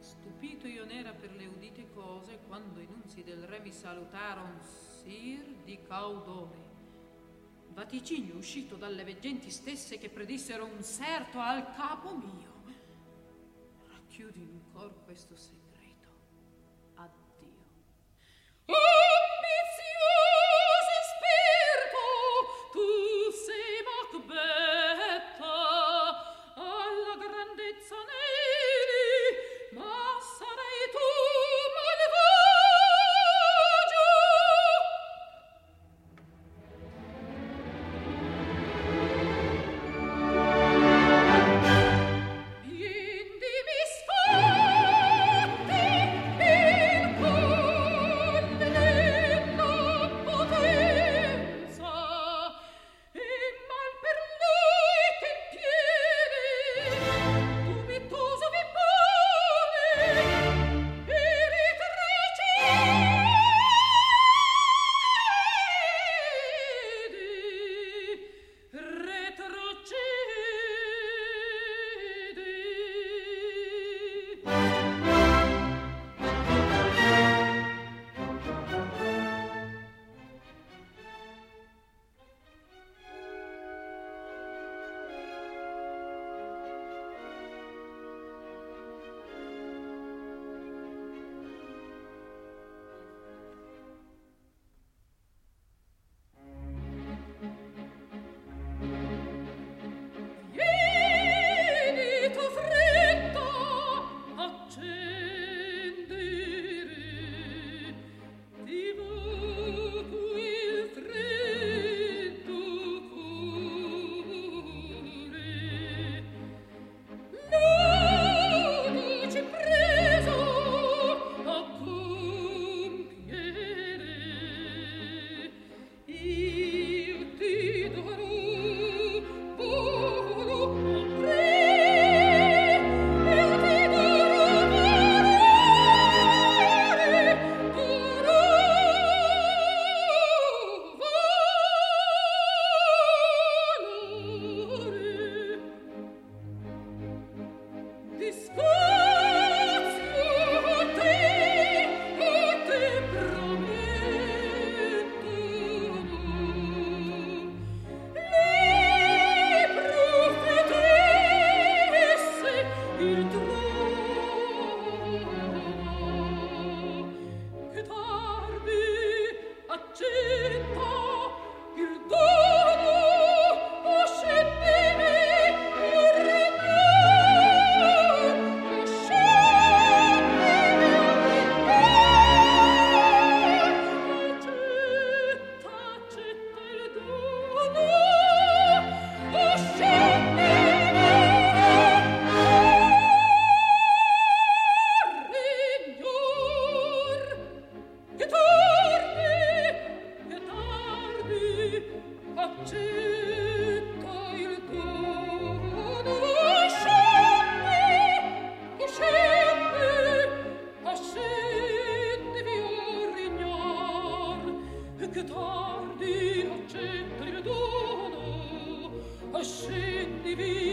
stupito io n'era per le udite cose quando i nunzi del re mi salutaron sir di caudore vaticinio uscito dalle veggenti stesse che predissero un serto al capo mio. Racchiudi in cor questo segreto baby.